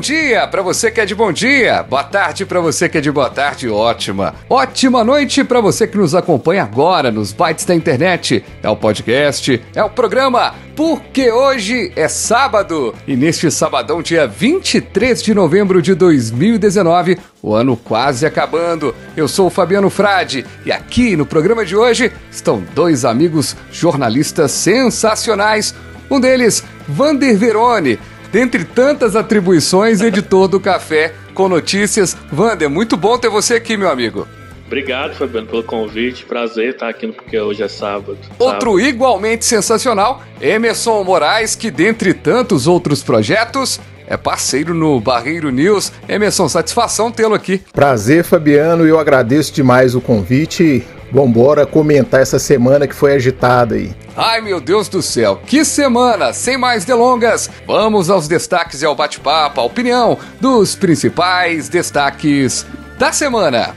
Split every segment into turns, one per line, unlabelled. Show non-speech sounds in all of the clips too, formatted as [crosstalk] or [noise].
Dia para você que é de bom dia, boa tarde para você que é de boa tarde, ótima. Ótima noite para você que nos acompanha agora nos bytes da internet. É o podcast, é o programa, porque hoje é sábado e neste sabadão, dia 23 de novembro de 2019, o ano quase acabando. Eu sou o Fabiano Frade e aqui no programa de hoje estão dois amigos jornalistas sensacionais. Um deles, Vander Verone Dentre tantas atribuições, editor do Café com Notícias. Wander, muito bom ter você aqui, meu amigo.
Obrigado, Fabiano, pelo convite. Prazer estar aqui porque hoje é sábado.
Outro
sábado.
igualmente sensacional, Emerson Moraes, que dentre tantos outros projetos é parceiro no Barreiro News. Emerson, satisfação tê-lo aqui.
Prazer, Fabiano, eu agradeço demais o convite. Vambora comentar essa semana que foi agitada aí.
Ai meu Deus do céu, que semana! Sem mais delongas, vamos aos destaques e ao bate-papo, a opinião dos principais destaques da semana.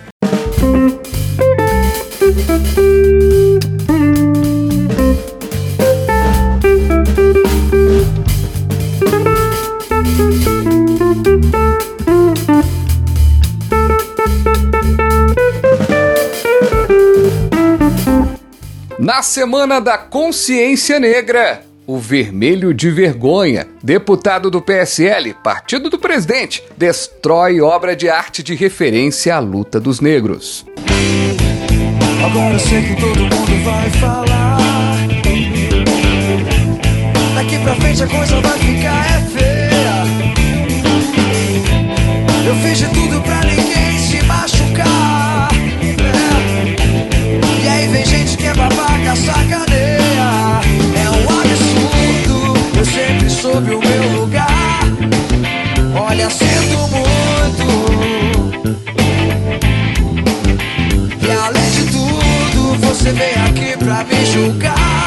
Na Semana da Consciência Negra, o Vermelho de Vergonha, deputado do PSL, partido do presidente, destrói obra de arte de referência à luta dos negros. Agora sei que todo mundo vai falar. Daqui pra frente a coisa vai ficar é feia. Eu fiz de tudo pra o meu lugar. Olha, sinto muito. E além de tudo, você vem aqui pra me julgar.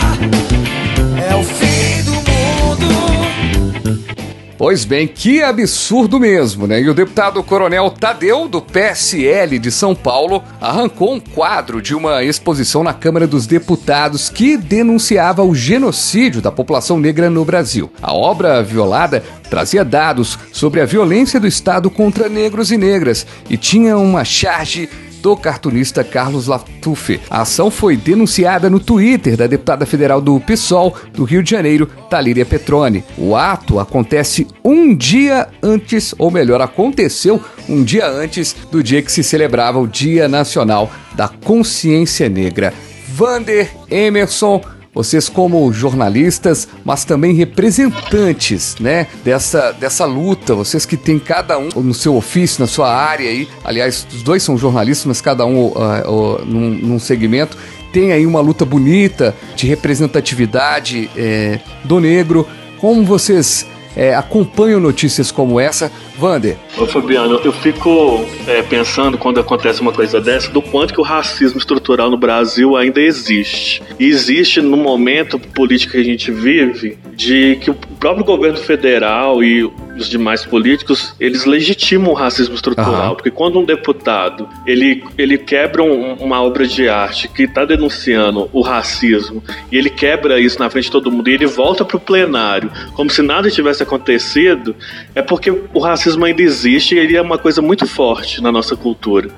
Pois bem, que absurdo mesmo, né? E o deputado Coronel Tadeu, do PSL de São Paulo, arrancou um quadro de uma exposição na Câmara dos Deputados que denunciava o genocídio da população negra no Brasil. A obra violada trazia dados sobre a violência do Estado contra negros e negras e tinha uma charge do cartunista Carlos Latuffe. A ação foi denunciada no Twitter da deputada federal do PSOL do Rio de Janeiro, Talíria Petrone. O ato acontece um dia antes, ou melhor, aconteceu um dia antes do dia que se celebrava o Dia Nacional da Consciência Negra. Vander Emerson vocês como jornalistas, mas também representantes, né, dessa, dessa luta, vocês que têm cada um no seu ofício, na sua área aí, aliás, os dois são jornalistas, mas cada um uh, uh, num, num segmento, tem aí uma luta bonita de representatividade é, do negro. Como vocês é, acompanham notícias como essa. Vander.
Ô Fabiano, eu fico é, pensando quando acontece uma coisa dessa do quanto que o racismo estrutural no Brasil ainda existe. E existe no momento político que a gente vive de que o próprio governo federal e os demais políticos, eles legitimam o racismo estrutural, uhum. porque quando um deputado ele, ele quebra um, uma obra de arte que está denunciando o racismo e ele quebra isso na frente de todo mundo e ele volta para o plenário como se nada tivesse acontecido, é porque o racismo ainda existe e ele é uma coisa muito forte na nossa cultura.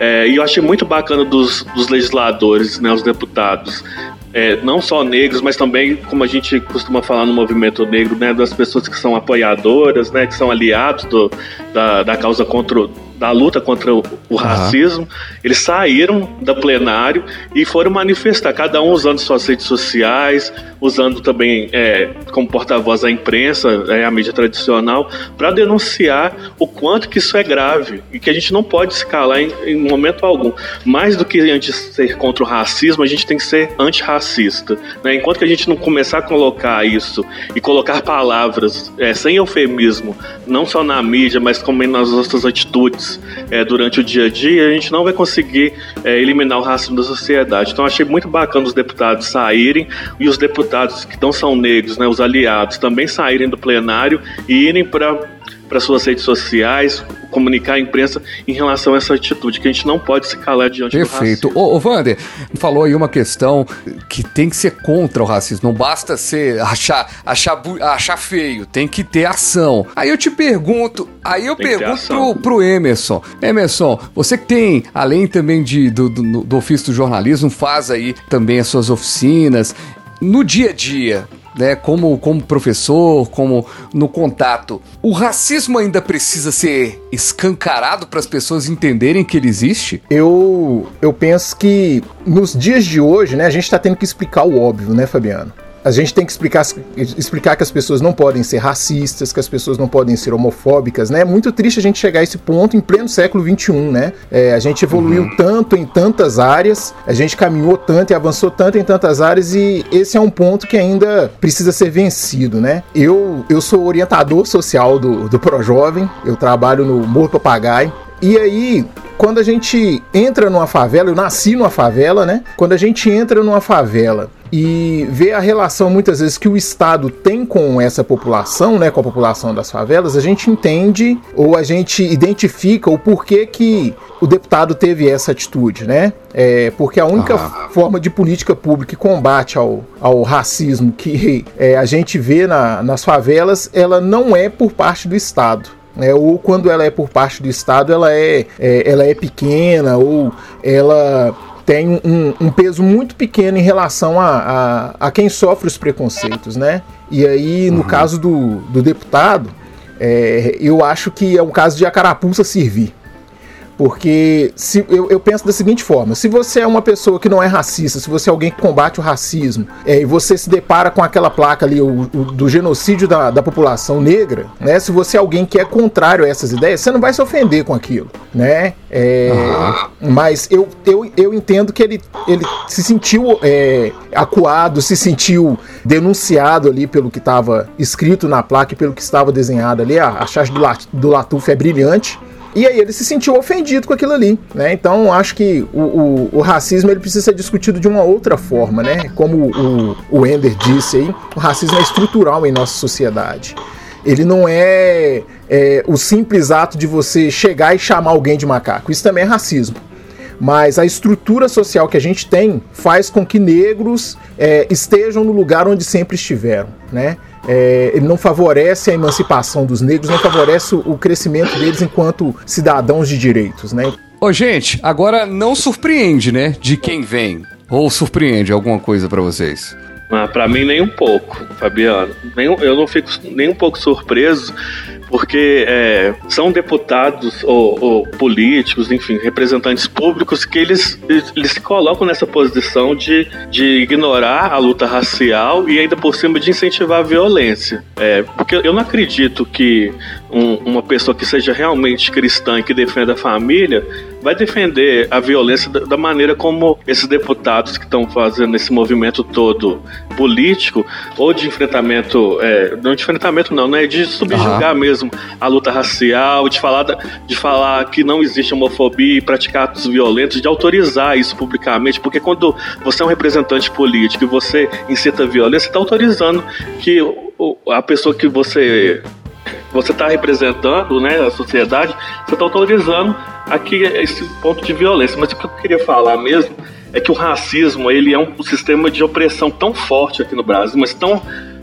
É, e eu achei muito bacana dos, dos legisladores, né, os deputados, é, não só negros, mas também, como a gente costuma falar no movimento negro, né, das pessoas que são apoiadoras, né, que são aliados do, da, da causa contra da luta contra o, o racismo, eles saíram da plenário e foram manifestar, cada um usando suas redes sociais, usando também é, como porta-voz a imprensa, é, a mídia tradicional, para denunciar o quanto que isso é grave e que a gente não pode se calar em, em momento algum. Mais do que antes ser contra o racismo, a gente tem que ser antirracista. Né? Enquanto que a gente não começar a colocar isso e colocar palavras é, sem eufemismo, não só na mídia, mas também nas nossas atitudes, é, durante o dia a dia, a gente não vai conseguir é, eliminar o racismo da sociedade. Então, achei muito bacana os deputados saírem e os deputados que não são negros, né, os aliados, também saírem do plenário e irem para para suas redes sociais, comunicar à imprensa em relação a essa atitude, que a gente não pode se calar diante
Perfeito.
do racismo. Ô,
ô Vander, falou aí uma questão que tem que ser contra o racismo, não basta ser achar, achar, achar feio, tem que ter ação. Aí eu te pergunto, aí eu tem pergunto pro, pro Emerson. Emerson, você que tem, além também de, do, do, do ofício do jornalismo, faz aí também as suas oficinas, no dia a dia, né, como, como professor, como no contato, o racismo ainda precisa ser escancarado para as pessoas entenderem que ele existe?
Eu, eu penso que nos dias de hoje, né, a gente está tendo que explicar o óbvio, né, Fabiano? A gente tem que explicar, explicar que as pessoas não podem ser racistas, que as pessoas não podem ser homofóbicas, né? É muito triste a gente chegar a esse ponto em pleno século XXI, né? É, a gente evoluiu uhum. tanto em tantas áreas, a gente caminhou tanto e avançou tanto em tantas áreas e esse é um ponto que ainda precisa ser vencido, né? Eu, eu sou orientador social do, do ProJovem, eu trabalho no Morro Papagaio, e aí, quando a gente entra numa favela, eu nasci numa favela, né? Quando a gente entra numa favela e ver a relação muitas vezes que o Estado tem com essa população, né, com a população das favelas, a gente entende ou a gente identifica o porquê que o deputado teve essa atitude, né? É, porque a única ah. forma de política pública que combate ao, ao racismo que é, a gente vê na, nas favelas, ela não é por parte do Estado. É, ou quando ela é por parte do Estado, ela é, é ela é pequena, ou ela tem um, um, peso muito pequeno em relação a, a, a, quem sofre os preconceitos, né? E aí, no uhum. caso do, do deputado, é, eu acho que é um caso de a carapuça servir. Porque se, eu, eu, penso da seguinte forma: se você é uma pessoa que não é racista, se você é alguém que combate o racismo, é, e você se depara com aquela placa ali o, o, do genocídio da, da população negra, né? Se você é alguém que é contrário a essas ideias, você não vai se ofender com aquilo, né? É, uhum. Mas eu, eu, eu entendo que ele, ele se sentiu é, acuado, se sentiu denunciado ali pelo que estava escrito na placa e pelo que estava desenhado ali. A, a charge do, do Latuf é brilhante. E aí ele se sentiu ofendido com aquilo ali, né? Então acho que o, o, o, racismo ele precisa ser discutido de uma outra forma, né? Como o, o Ender disse aí, o racismo é estrutural em nossa sociedade. Ele não é, é o simples ato de você chegar e chamar alguém de macaco. Isso também é racismo mas a estrutura social que a gente tem faz com que negros é, estejam no lugar onde sempre estiveram, né? É, ele não favorece a emancipação dos negros, não favorece o crescimento deles enquanto cidadãos de direitos, né?
Ô, gente, agora não surpreende, né, de quem vem. Ou surpreende alguma coisa para vocês?
Ah, para mim nem um pouco, Fabiano. Nem, eu não fico nem um pouco surpreso porque é, são deputados ou, ou, políticos, enfim, representantes públicos que eles, eles se colocam nessa posição de, de ignorar a luta racial e ainda por cima de incentivar a violência. É, porque eu não acredito que um, uma pessoa que seja realmente cristã e que defenda a família vai defender a violência da, da maneira como esses deputados que estão fazendo esse movimento todo político ou de enfrentamento, é, não de enfrentamento não, né, de subjugar uhum. mesmo a luta racial, de falar, da, de falar que não existe homofobia e praticar atos violentos, de autorizar isso publicamente, porque quando você é um representante político e você incita a violência, está autorizando que a pessoa que você você está representando né, a sociedade, você está autorizando aqui esse ponto de violência. Mas o que eu queria falar mesmo é que o racismo ele é um sistema de opressão tão forte aqui no Brasil, mas tão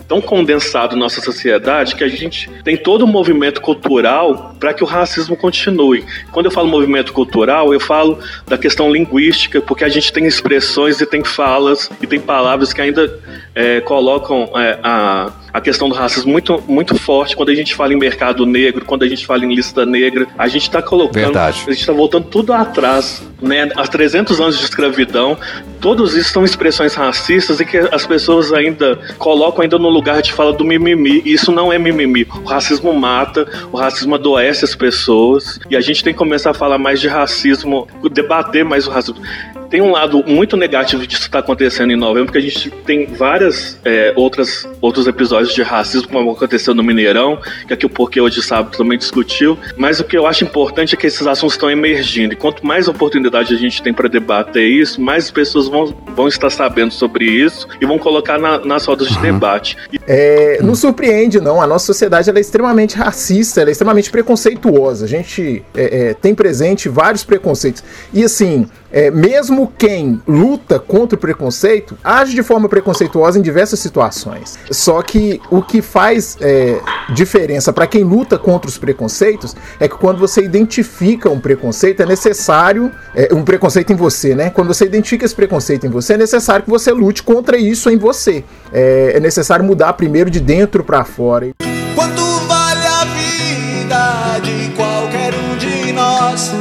tão condensado na nossa sociedade que a gente tem todo um movimento cultural para que o racismo continue. Quando eu falo movimento cultural, eu falo da questão linguística, porque a gente tem expressões e tem falas e tem palavras que ainda é, colocam é, a, a questão do racismo muito, muito forte quando a gente fala em mercado negro, quando a gente fala em lista negra. A gente está colocando.
Verdade.
A gente está voltando tudo atrás né, há 300 anos de escravidão, todos isso são expressões racistas e que as pessoas ainda colocam ainda no lugar de fala do mimimi. Isso não é mimimi. O racismo mata, o racismo adoece as pessoas e a gente tem que começar a falar mais de racismo, debater mais o racismo tem um lado muito negativo disso que está acontecendo em novembro, porque a gente tem várias é, outras, outros episódios de racismo, como aconteceu no Mineirão, que aqui o Porquê Hoje Sábado também discutiu. Mas o que eu acho importante é que esses assuntos estão emergindo. E quanto mais a gente tem para debater isso, mais pessoas vão, vão estar sabendo sobre isso e vão colocar na, nas rodas de debate.
É, não surpreende, não. A nossa sociedade é extremamente racista, é extremamente preconceituosa. A gente é, é, tem presente vários preconceitos. E assim, é, mesmo quem luta contra o preconceito age de forma preconceituosa em diversas situações. Só que o que faz é, diferença para quem luta contra os preconceitos é que quando você identifica um preconceito, é necessário. É, um preconceito em você, né? Quando você identifica esse preconceito em você, é necessário que você lute contra isso em você. É, é necessário mudar primeiro de dentro para fora.
Quanto vale a vida de qualquer um de nós?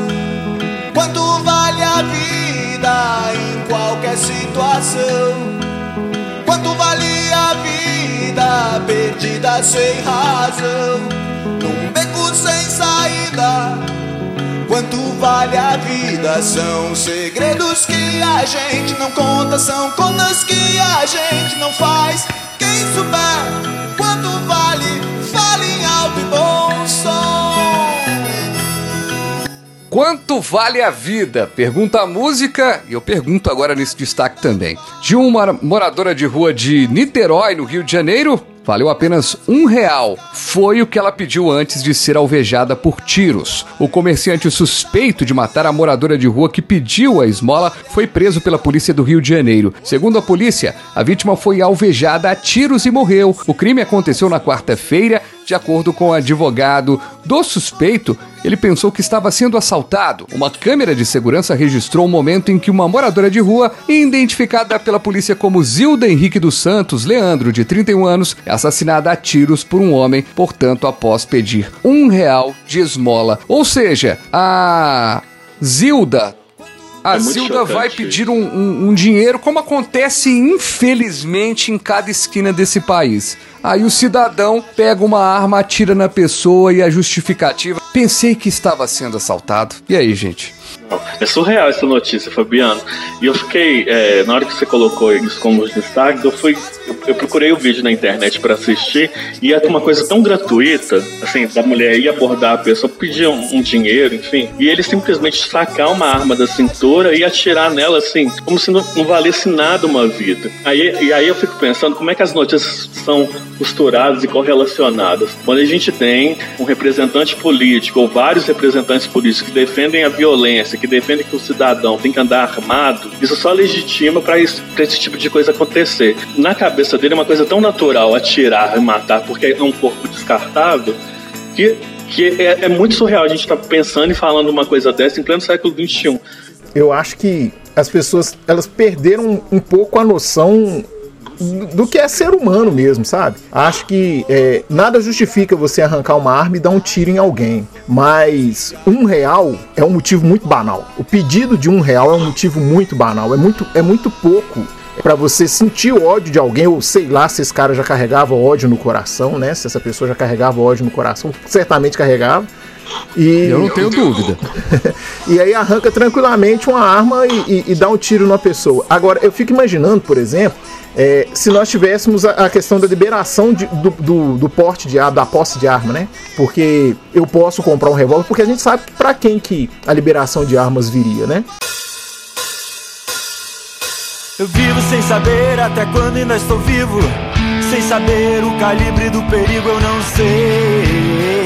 Quanto vale a vida em qualquer situação? Quanto vale a vida perdida sem razão? Num beco sem saída? Quanto vale a vida? São segredos que a gente não conta, são contas que a gente não faz. Quem souber quanto vale, fale em alto e bom som.
Quanto vale a vida? Pergunta a música e eu pergunto agora nesse destaque também. De uma moradora de rua de Niterói, no Rio de Janeiro, valeu apenas um real. Foi o que ela pediu antes de ser alvejada por tiros. O comerciante suspeito de matar a moradora de rua que pediu a esmola foi preso pela polícia do Rio de Janeiro. Segundo a polícia, a vítima foi alvejada a tiros e morreu. O crime aconteceu na quarta-feira de acordo com o advogado do suspeito, ele pensou que estava sendo assaltado. Uma câmera de segurança registrou o momento em que uma moradora de rua, identificada pela polícia como Zilda Henrique dos Santos Leandro, de 31 anos, é assassinada a tiros por um homem, portanto, após pedir um real de esmola. Ou seja, a Zilda a é Zilda vai pedir um, um, um, dinheiro, como acontece infelizmente em cada esquina desse país. Aí o cidadão pega uma arma, atira na pessoa e a justificativa. Pensei que estava sendo assaltado. E aí, gente?
É surreal essa notícia, Fabiano. E eu fiquei, é, na hora que você colocou isso como destaque, eu fui. Eu, eu procurei o vídeo na internet para assistir e é uma coisa tão gratuita, assim, da mulher ir abordar a pessoa, pedir um, um, dinheiro, enfim, e ele simplesmente sacar uma arma da cintura e atirar nela, assim, como se não, não valesse nada uma vida. Aí, e aí eu fico pensando como é que as notícias são costuradas e correlacionadas. Quando a gente tem um representante político ou vários representantes políticos que defendem a violência, que defende que o cidadão tem que andar armado, isso só legitima para esse tipo de coisa acontecer. Na cabeça dele é uma coisa tão natural atirar e matar, porque é um corpo descartável, que, que é, é muito surreal a gente estar tá pensando e falando uma coisa dessa em pleno século XXI.
Eu acho que as pessoas elas perderam um pouco a noção do que é ser humano mesmo, sabe? Acho que é, nada justifica você arrancar uma arma e dar um tiro em alguém. Mas um real é um motivo muito banal. O pedido de um real é um motivo muito banal. É muito, é muito pouco para você sentir ódio de alguém, ou sei lá se esse cara já carregava ódio no coração, né? Se essa pessoa já carregava ódio no coração, certamente carregava.
E... Eu não tenho dúvida. [laughs]
e aí arranca tranquilamente uma arma e, e, e, dá um tiro na pessoa. Agora, eu fico imaginando, por exemplo, é, se nós tivéssemos a, a questão da liberação de, do, do, do, porte de arma, da posse de arma, né? Porque eu posso comprar um revólver, porque a gente sabe para quem que a liberação de armas viria, né?
Eu vivo sem saber até quando ainda estou vivo. Sem saber o calibre do perigo, eu não sei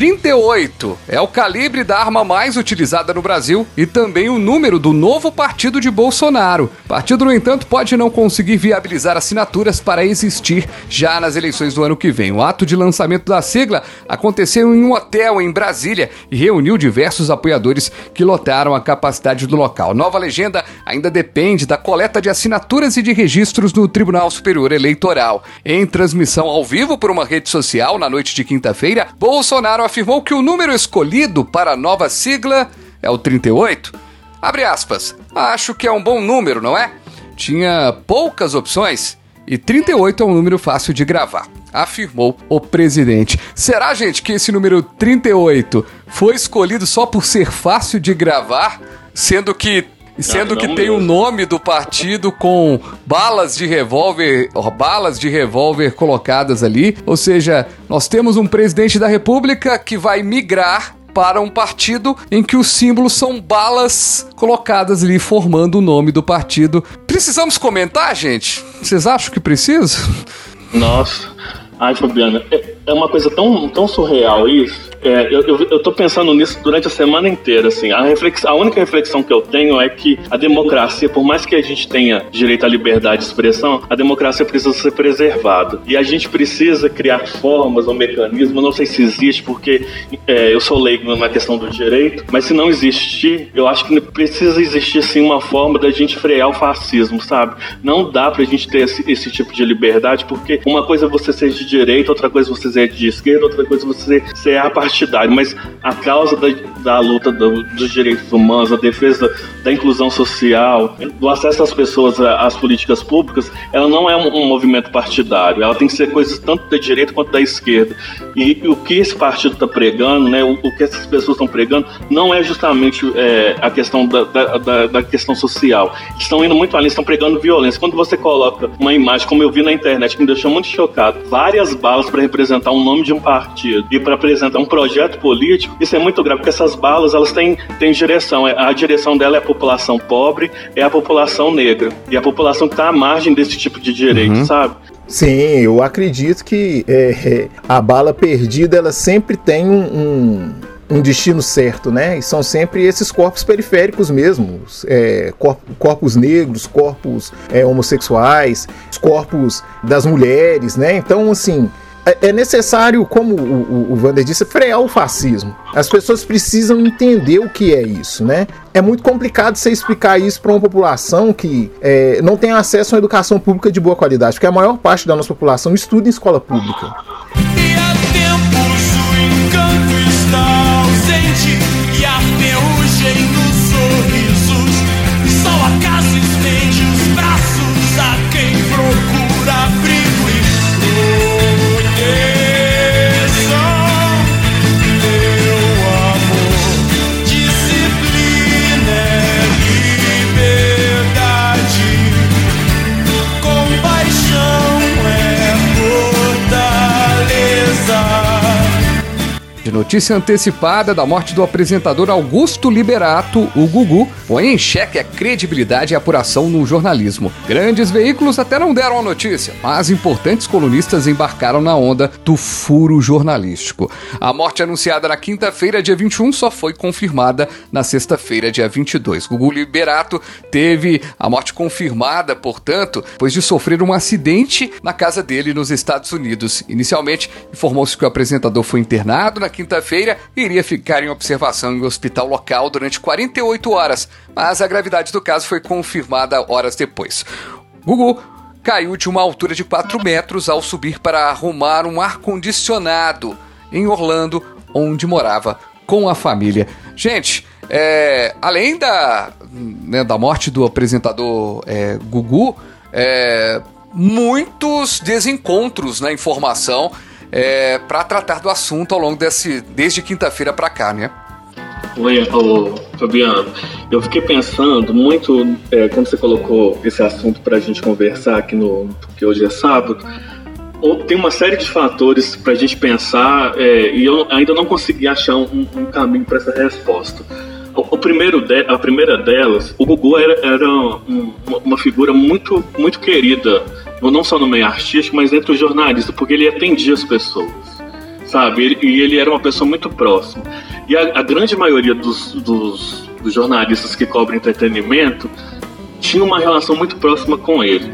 38 é o calibre da arma mais utilizada no Brasil e também o número do novo partido de Bolsonaro. O partido, no entanto, pode não conseguir viabilizar assinaturas para existir já nas eleições do ano que vem. O ato de lançamento da sigla aconteceu em um hotel em Brasília e reuniu diversos apoiadores que lotaram a capacidade do local. Nova legenda ainda depende da coleta de assinaturas e de registros no Tribunal Superior Eleitoral. Em transmissão ao vivo por uma rede social na noite de quinta-feira, Bolsonaro afirmou que o número escolhido para a nova sigla é o 38. Abre aspas. Acho que é um bom número, não é? Tinha poucas opções e 38 é um número fácil de gravar. Afirmou o presidente. Será, gente, que esse número 38 foi escolhido só por ser fácil de gravar, sendo que Sendo que tem o nome do partido com balas de revólver, balas de revólver colocadas ali. Ou seja, nós temos um presidente da República que vai migrar para um partido em que os símbolos são balas colocadas ali, formando o nome do partido. Precisamos comentar, gente? Vocês acham que precisa?
Nossa. Ai, Fabiana, é, uma coisa tão, tão surreal isso. É, eu, eu, eu, tô pensando nisso durante a semana inteira, assim. A, reflex, a única reflexão que eu tenho é que a democracia, por mais que a gente tenha direito à liberdade de expressão, a democracia precisa ser preservada. E a gente precisa criar formas ou mecanismos, não sei se existe, porque é, eu sou leigo na questão do direito, mas se não existir, eu acho que precisa existir sim uma forma da gente frear o fascismo, sabe? Não dá pra gente ter esse, esse tipo de liberdade, porque uma coisa é você ser de direita, outra coisa é você ser de esquerda, outra coisa é você ser a partir partidário, mas a causa da, da luta do, dos direitos humanos, a defesa da inclusão social, do acesso das pessoas às políticas públicas, ela não é um, um movimento partidário. Ela tem que ser coisas tanto da direita quanto da esquerda. E, e o que esse partido está pregando, né, o, o, que essas pessoas estão pregando, não é justamente é, a questão da, da, da, questão social. Estão indo muito além, estão pregando violência. Quando você coloca uma imagem, como eu vi na internet, que me deixou muito chocado, várias balas para representar o nome de um partido e para apresentar um projeto político, isso é muito grave, porque essas balas elas têm, têm direção. É, a direção dela é a população pobre, é a população negra. E a população que está à margem desse tipo de direito, uhum. sabe?
Sim, eu acredito que é, é, a bala perdida ela sempre tem um, um, um, destino certo, né? E são sempre esses corpos periféricos mesmo, é, corpos negros, corpos é, homossexuais, os corpos das mulheres, né? Então, assim, é, é necessário, como o, o, o Vander disse, frear o fascismo. As pessoas precisam entender o que é isso, né? É muito complicado você explicar isso para uma população que é, não tem acesso a uma educação pública de boa qualidade, porque a maior parte da nossa população estuda em escola pública. E há tempos o encanto está ausente e sorrisos. Só acaso estende
notícia antecipada da morte do apresentador Augusto Liberato, o Gugu, põe em xeque a credibilidade e apuração no jornalismo. Grandes veículos até não deram a notícia, mas importantes colunistas embarcaram na onda do furo jornalístico. A morte anunciada na quinta-feira, dia 21, só foi confirmada na sexta-feira, dia 22. Gugu Liberato teve a morte confirmada, portanto, depois de sofrer um acidente na casa dele nos Estados Unidos. Inicialmente, informou-se que o apresentador foi internado na quinta-feira iria ficar em observação em um hospital local durante 48 horas, mas a gravidade do caso foi confirmada horas depois. Gugu caiu de uma altura de 4 metros ao subir para arrumar um ar-condicionado em Orlando, onde morava com a família. Gente, é, além da, né, da morte do apresentador é, Gugu, é, muitos desencontros na informação é, para tratar do assunto ao longo desse desde quinta-feira para cá, né?
Oi, ô, Fabiano. Eu fiquei pensando muito é, quando você colocou esse assunto para a gente conversar aqui no que hoje é sábado. Tem uma série de fatores para a gente pensar é, e eu ainda não consegui achar um, um caminho para essa resposta. O, primeiro de, a primeira delas, o Gugu era, era um, uma figura muito, muito querida não só no meio artístico, mas entre os jornalistas, porque ele atendia as pessoas. sabe? E ele era uma pessoa muito próxima. E a, a grande maioria dos, dos, dos jornalistas que cobrem entretenimento tinha uma relação muito próxima com ele.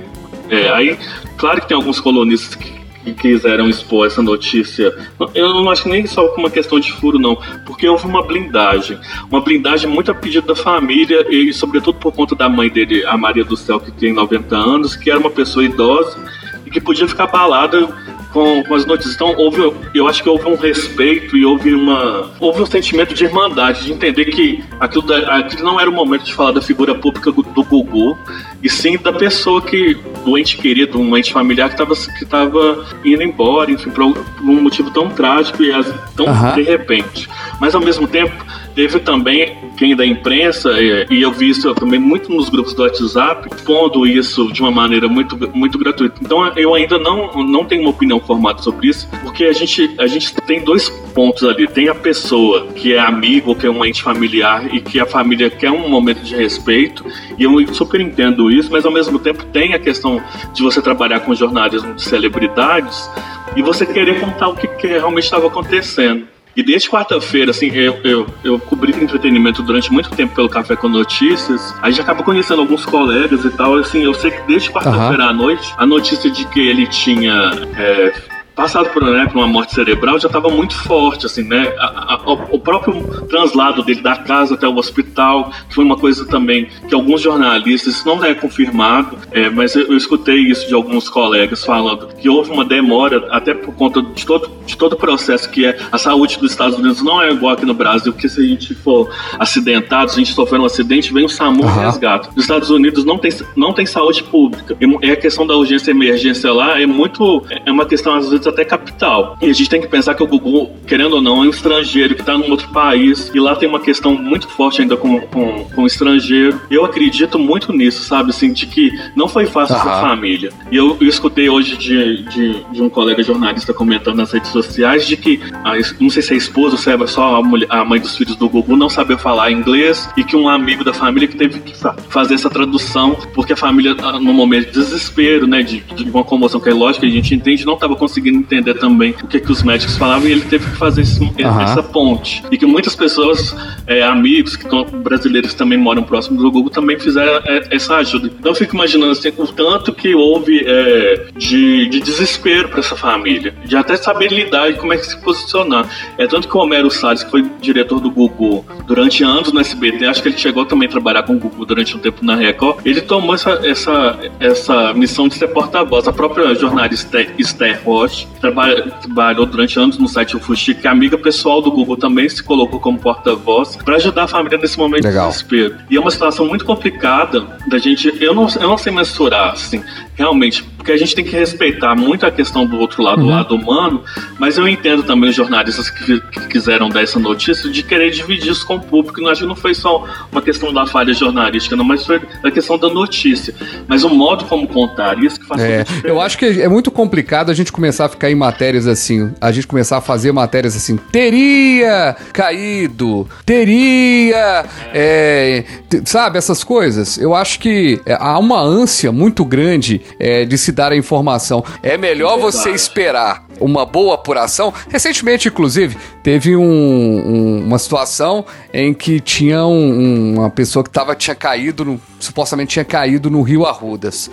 É, aí, claro que tem alguns colunistas que, que, quiseram expor essa notícia. Eu não acho nem só uma questão de furo, não, porque houve uma blindagem. Uma blindagem muito a pedido da família e, sobretudo, por conta da mãe dele, a Maria do Céu, que tem 90 anos, que era uma pessoa idosa e que podia ficar abalada com, com, as notícias. Então, houve, eu acho que houve um respeito e houve uma houve um sentimento de irmandade, de entender que aquilo, da, aquilo não era o momento de falar da figura pública do Gugu, e sim da pessoa que, do ente querido, um ente familiar que estava que tava indo embora, enfim, por, um motivo tão trágico e tão uhum. de repente. Mas, ao mesmo tempo, Teve também quem da imprensa, é, e eu vi isso também muito nos grupos do WhatsApp, pondo isso de uma maneira muito, muito gratuita. Então eu ainda não, não tenho uma opinião formada sobre isso, porque a gente, a gente tem dois pontos ali. Tem a pessoa que é amigo, que é um ente familiar e que a família quer um momento de respeito, e eu super entendo isso, mas ao mesmo tempo tem a questão de você trabalhar com jornalismo de celebridades e você querer contar o que, que realmente estava acontecendo. E desde quarta-feira, assim, eu, eu, eu cobri entretenimento durante muito tempo pelo Café com Notícias. A gente acaba conhecendo alguns colegas e tal. Assim, eu sei que desde quarta-feira uhum. à noite, a notícia de que ele tinha é, passado por, né, uma morte cerebral já estava muito forte, assim, né? A, a, o próprio translado dele da casa até o hospital, que foi uma coisa também que alguns jornalistas, isso não é confirmado, é, mas eu, eu, escutei isso de alguns colegas falando que houve uma demora, até por conta de todo, de todo o processo que é a saúde dos Estados Unidos não é igual aqui no Brasil, porque se a gente for acidentado, se a gente sofrer um acidente, vem o SAMU uhum. e resgata. Nos Estados Unidos não tem, não tem saúde pública. É a questão da urgência e emergência lá é muito, é uma questão às vezes até capital. E a gente tem que pensar que o Gugu, querendo ou não, é um estrangeiro que está num outro país e lá tem uma questão muito forte ainda com, com, com o estrangeiro. Eu acredito muito nisso, sabe? Assim, de que não foi fácil uhum. a família. E eu, eu escutei hoje de, de, de, um colega jornalista comentando nas redes sociais de que, a, não sei se é a esposa ou se é só a, mulher, a mãe dos filhos do Gugu não sabia falar inglês e que um amigo da família que teve que fazer essa tradução porque a família, ah, no momento de desespero, né, de, de uma comoção que é lógica, a gente entende, não estava conseguindo entender também o que, que os médicos falavam e ele teve que fazer esse, uhum. essa ponte. E que muitas pessoas, é, amigos que brasileiros que também moram próximo do Google, também fizeram é, essa ajuda. Então eu fico imaginando assim, o tanto que houve é, de, de desespero para essa família, de até saber lidar e como é que se posicionar. É tanto que o Homero Salles, que foi diretor do Google durante anos no SBT, acho que ele chegou também a trabalhar com o Google durante um tempo na Record, ele tomou essa, essa, essa missão de ser porta-voz. A própria jornalista Esther Roche trabalhou durante anos no site Fuxi, que é amiga pessoal do Google também se colocou como porta-voz para ajudar a família nesse momento Legal. de desespero. E é uma situação muito complicada da gente. Eu não, eu não sei mensurar, assim, realmente, porque a gente tem que respeitar muito a questão do outro lado, uhum. lado humano, mas eu entendo também os jornalistas que, que, quiseram dar essa notícia de querer dividir isso com o público. Não acho que não foi só uma questão da falha jornalística, não, mas foi a questão da notícia. Mas o modo como contar isso que faz
é, Eu acho que é muito complicado a gente começar a ficar em matérias assim, a gente começar a fazer matérias assim, teria caído, teria, é, sabe, essas coisas. Eu acho que é, há uma ânsia muito grande é, de se dar a informação. É melhor você esperar uma boa apuração. Recentemente, inclusive, teve um, um, uma situação em que tinha um, uma pessoa que tava, tinha caído, no, supostamente tinha caído no rio Arrudas,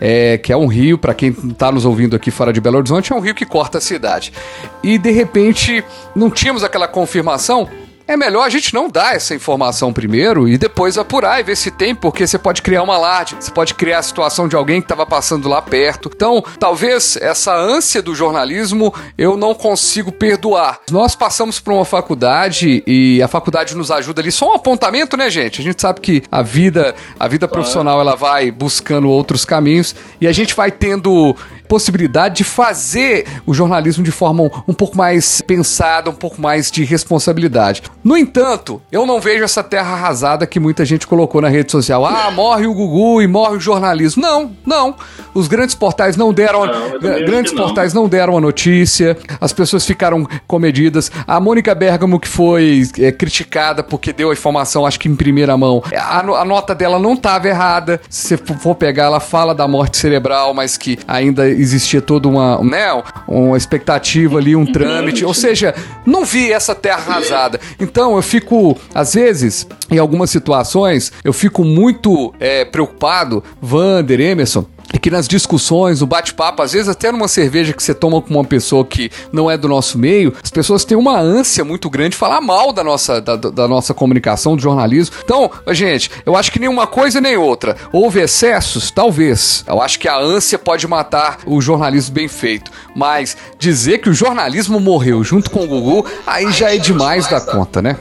é, que é um rio, para quem está nos ouvindo aqui fora de Belo Horizonte, é um rio que corta a cidade. E de repente não tínhamos aquela confirmação é melhor a gente não dar essa informação primeiro e depois apurar e ver se tem, porque você pode criar uma alarde, você pode criar a situação de alguém que estava passando lá perto. Então, talvez essa ânsia do jornalismo eu não consigo perdoar. Nós passamos por uma faculdade e a faculdade nos ajuda ali, só um apontamento, né, gente? A gente sabe que a vida, a vida profissional ela vai buscando outros caminhos e a gente vai tendo possibilidade de fazer o jornalismo de forma um, um pouco mais pensada, um pouco mais de responsabilidade. No entanto, eu não vejo essa terra arrasada que muita gente colocou na rede social. Ah, morre o Gugu e morre o jornalismo. Não, não. Os grandes portais não deram.
Não,
grandes portais não deram a notícia. As pessoas ficaram comedidas. A Mônica Bergamo, que foi é, criticada porque deu a informação, acho que em primeira mão, a, a nota dela não estava errada. Se você for pegar, ela fala da morte cerebral, mas que ainda existia toda uma, né, uma expectativa ali, um trâmite. Ou seja, não vi essa terra arrasada. Então eu fico, às vezes, em algumas situações, eu fico muito é, preocupado, Vander, Emerson, e que nas discussões, no bate-papo, às vezes até numa cerveja que você toma com uma pessoa que não é do nosso meio, as pessoas têm uma ânsia muito grande de falar mal da nossa, da, da nossa comunicação, do jornalismo. Então, gente, eu acho que nenhuma coisa nem outra. Houve excessos? Talvez. Eu acho que a ânsia pode matar o jornalismo bem feito. Mas dizer que o jornalismo morreu junto com o Gugu, aí já é demais da conta, né?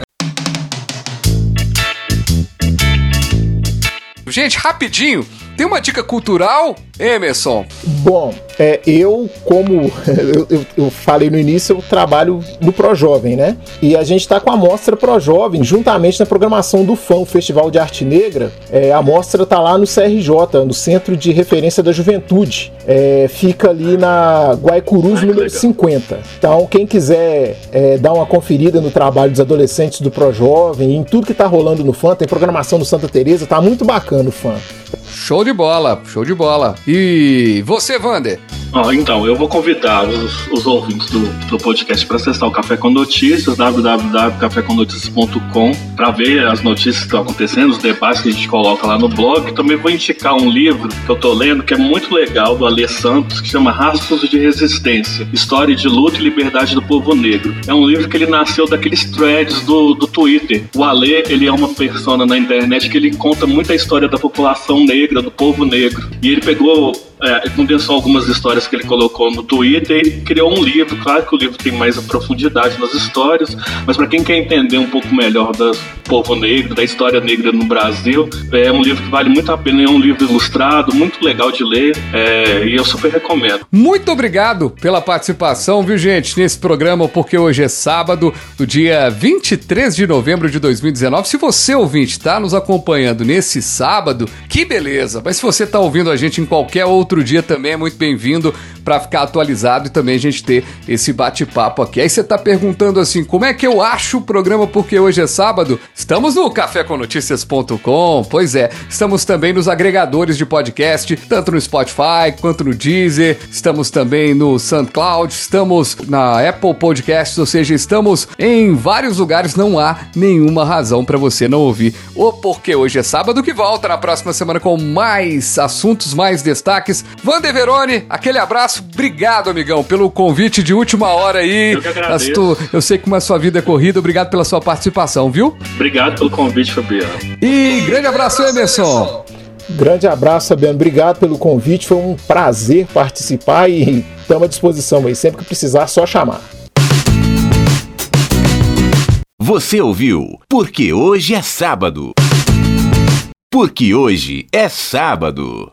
Gente, rapidinho, tem uma dica cultural, Emerson?
Bom, é, eu, como [laughs] eu, eu, eu, falei no início, eu trabalho no ProJovem, né? E a gente está com a Mostra ProJovem, juntamente na programação do FAM, o Festival de Arte Negra. É, a mostra está lá no CRJ, no Centro de Referência da Juventude. É, fica ali na Guaicurus, número legal. 50. Então, quem quiser é, dar uma conferida no trabalho dos adolescentes do ProJovem, em tudo que está rolando no FAM, tem programação do Santa Teresa, tá muito bacana o FAM.
Show de bola, show de bola. E você, Vander?
Então, eu vou convidar os, os ouvintes do, do podcast para acessar o Café com Notícias, www.cafécomnoticias.com, para ver as notícias que estão acontecendo, os debates que a gente coloca lá no blog. Também vou indicar um livro que eu tô lendo que é muito legal, do Alê Santos, que chama Rastros de Resistência: História de Luta e Liberdade do Povo Negro. É um livro que ele nasceu daqueles threads do, do Twitter. O Alê, ele é uma persona na internet que ele conta muita história da população negra, do povo negro. E ele pegou vou é, condensou algumas histórias que ele colocou no Twitter e criou um livro. Claro que o livro tem mais profundidade nas histórias, mas para quem quer entender um pouco melhor do povo negro, da história negra no Brasil, é um livro que vale muito a pena. É um livro ilustrado, muito legal de ler é, e eu super recomendo.
Muito obrigado pela participação, viu, gente, nesse programa, porque hoje é sábado, do dia 23 de novembro de 2019. Se você, ouvinte, está nos acompanhando nesse sábado, que beleza! Mas se você está ouvindo a gente em qualquer outro outro dia também é muito bem-vindo para ficar atualizado e também a gente ter esse bate-papo aqui. Aí você tá perguntando assim, como é que eu acho o programa porque hoje é sábado? Estamos no cafécomnoticias.com, pois é, estamos também nos agregadores de podcast, tanto no Spotify quanto no Deezer, estamos também no SoundCloud, estamos na Apple Podcasts, ou seja, estamos em vários lugares, não há nenhuma razão para você não ouvir o Porque Hoje é Sábado, que volta na próxima semana com mais assuntos, mais destaques Marques. Vander Verone, aquele abraço. Obrigado, amigão, pelo convite de última hora aí.
Eu que agradeço. Tu,
eu sei que a sua vida é corrida. Obrigado pela sua participação, viu?
Obrigado pelo convite, Fabiano.
E grande abraço, Emerson.
Grande abraço, Fabiano. Obrigado pelo convite. Foi um prazer participar e estamos à disposição aí. Sempre que precisar, só chamar.
Você ouviu? Porque hoje é sábado. Porque hoje é sábado.